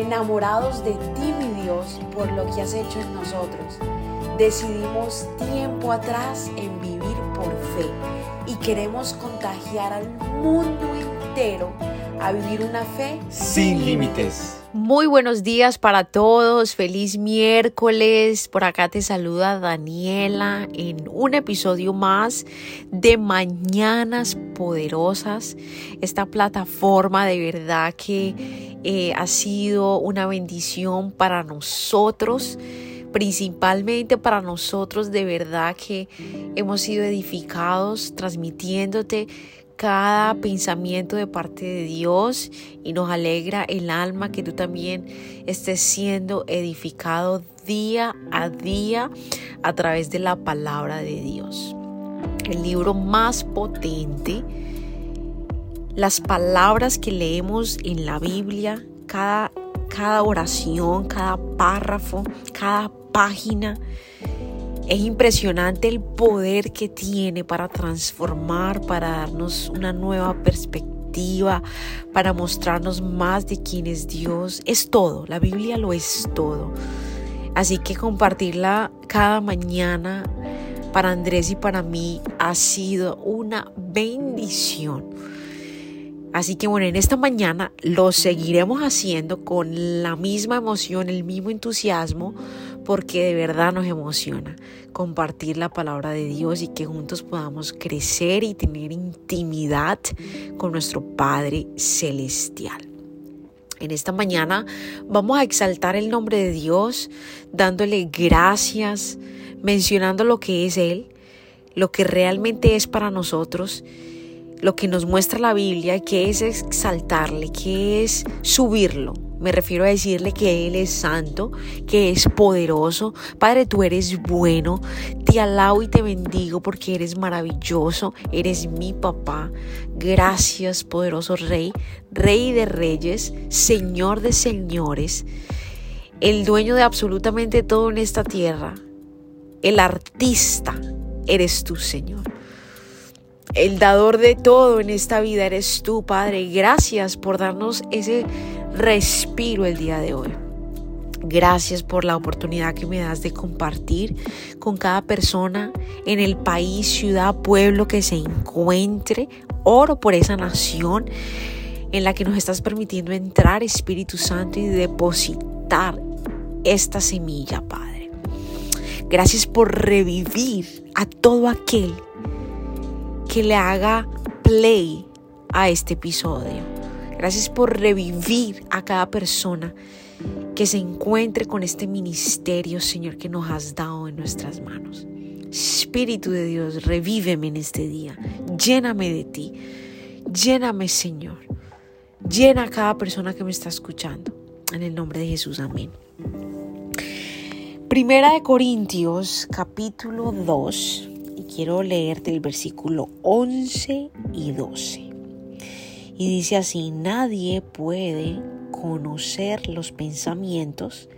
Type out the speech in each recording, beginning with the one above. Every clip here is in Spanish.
enamorados de ti, mi Dios, por lo que has hecho en nosotros. Decidimos tiempo atrás en vivir por fe y queremos contagiar al mundo entero a vivir una fe sin límites. Muy buenos días para todos, feliz miércoles. Por acá te saluda Daniela en un episodio más de Mañanas Poderosas. Esta plataforma de verdad que eh, ha sido una bendición para nosotros principalmente para nosotros de verdad que hemos sido edificados transmitiéndote cada pensamiento de parte de Dios y nos alegra el alma que tú también estés siendo edificado día a día a través de la palabra de Dios. El libro más potente, las palabras que leemos en la Biblia, cada, cada oración, cada párrafo, cada página, es impresionante el poder que tiene para transformar, para darnos una nueva perspectiva, para mostrarnos más de quién es Dios. Es todo, la Biblia lo es todo. Así que compartirla cada mañana para Andrés y para mí ha sido una bendición. Así que bueno, en esta mañana lo seguiremos haciendo con la misma emoción, el mismo entusiasmo, porque de verdad nos emociona compartir la palabra de Dios y que juntos podamos crecer y tener intimidad con nuestro Padre Celestial. En esta mañana vamos a exaltar el nombre de Dios, dándole gracias, mencionando lo que es Él, lo que realmente es para nosotros lo que nos muestra la Biblia, que es exaltarle, que es subirlo. Me refiero a decirle que Él es santo, que es poderoso. Padre, tú eres bueno. Te alabo y te bendigo porque eres maravilloso. Eres mi papá. Gracias, poderoso Rey, Rey de reyes, Señor de señores, el dueño de absolutamente todo en esta tierra. El artista eres tú, Señor. El dador de todo en esta vida eres tú, Padre. Gracias por darnos ese respiro el día de hoy. Gracias por la oportunidad que me das de compartir con cada persona en el país, ciudad, pueblo que se encuentre. Oro por esa nación en la que nos estás permitiendo entrar, Espíritu Santo, y depositar esta semilla, Padre. Gracias por revivir a todo aquel que le haga play a este episodio. Gracias por revivir a cada persona que se encuentre con este ministerio, Señor, que nos has dado en nuestras manos. Espíritu de Dios, revíveme en este día. Lléname de ti. Lléname, Señor. Llena a cada persona que me está escuchando. En el nombre de Jesús, amén. Primera de Corintios, capítulo 2, quiero leerte el versículo 11 y 12. Y dice así, nadie puede conocer los pensamientos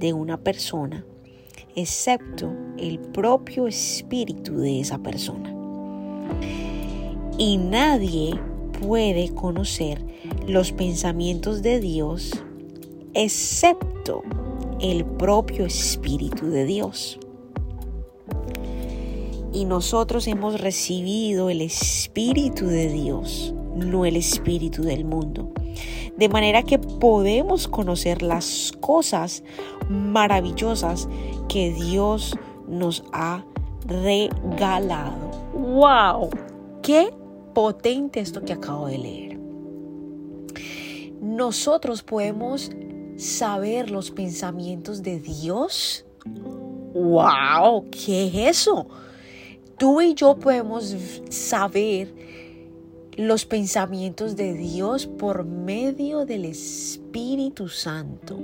de una persona excepto el propio espíritu de esa persona. Y nadie puede conocer los pensamientos de Dios excepto el propio espíritu de Dios y nosotros hemos recibido el Espíritu de Dios, no el Espíritu del mundo. De manera que podemos conocer las cosas maravillosas que Dios nos ha regalado. ¡Wow! ¡Qué potente esto que acabo de leer! Nosotros podemos saber los pensamientos de Dios. ¡Wow! ¿Qué es eso? tú y yo podemos saber los pensamientos de Dios por medio del Espíritu Santo,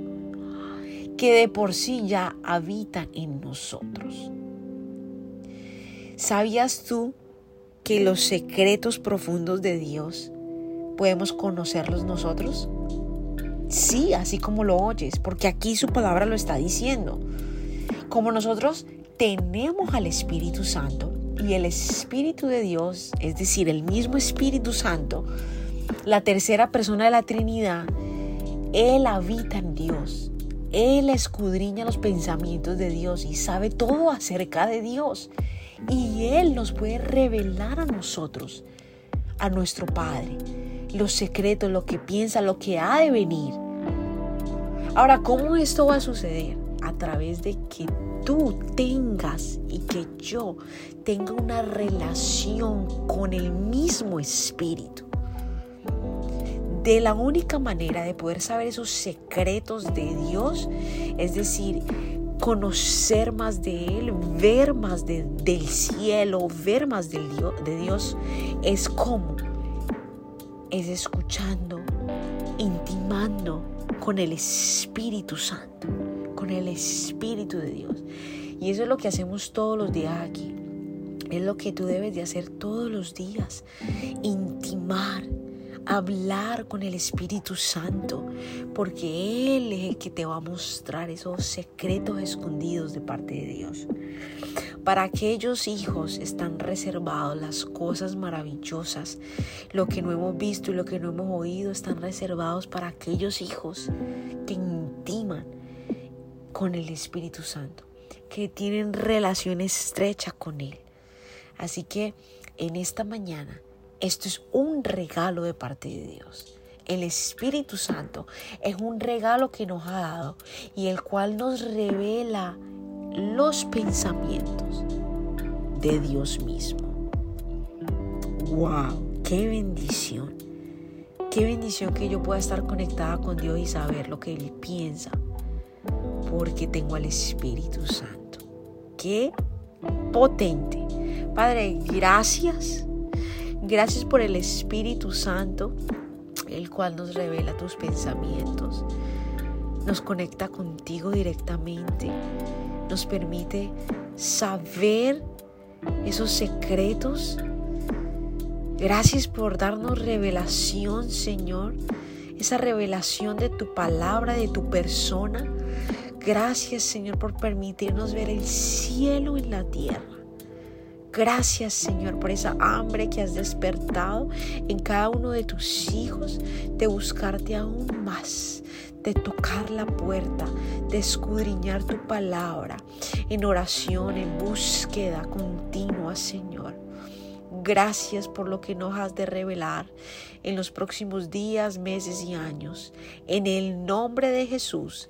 que de por sí ya habita en nosotros. ¿Sabías tú que los secretos profundos de Dios podemos conocerlos nosotros? Sí, así como lo oyes, porque aquí su palabra lo está diciendo. Como nosotros tenemos al Espíritu Santo, y el Espíritu de Dios, es decir, el mismo Espíritu Santo, la tercera persona de la Trinidad, Él habita en Dios. Él escudriña los pensamientos de Dios y sabe todo acerca de Dios. Y Él nos puede revelar a nosotros, a nuestro Padre, los secretos, lo que piensa, lo que ha de venir. Ahora, ¿cómo esto va a suceder? A través de que tú tengas y que yo tenga una relación con el mismo Espíritu. De la única manera de poder saber esos secretos de Dios, es decir, conocer más de Él, ver más del cielo, ver más de Dios, es como, es escuchando, intimando con el Espíritu Santo, con el Espíritu de Dios. Y eso es lo que hacemos todos los días aquí. Es lo que tú debes de hacer todos los días. Intimar hablar con el Espíritu Santo, porque Él es el que te va a mostrar esos secretos escondidos de parte de Dios. Para aquellos hijos están reservados las cosas maravillosas, lo que no hemos visto y lo que no hemos oído están reservados para aquellos hijos que intiman con el Espíritu Santo, que tienen relación estrecha con Él. Así que en esta mañana esto es un regalo de parte de Dios. El Espíritu Santo es un regalo que nos ha dado y el cual nos revela los pensamientos de Dios mismo. ¡Wow! ¡Qué bendición! Qué bendición que yo pueda estar conectada con Dios y saber lo que Él piensa, porque tengo al Espíritu Santo. ¡Qué potente! Padre, gracias Gracias por el Espíritu Santo, el cual nos revela tus pensamientos, nos conecta contigo directamente, nos permite saber esos secretos. Gracias por darnos revelación, Señor, esa revelación de tu palabra, de tu persona. Gracias, Señor, por permitirnos ver el cielo en la tierra. Gracias Señor por esa hambre que has despertado en cada uno de tus hijos de buscarte aún más, de tocar la puerta, de escudriñar tu palabra en oración, en búsqueda continua Señor. Gracias por lo que nos has de revelar en los próximos días, meses y años. En el nombre de Jesús.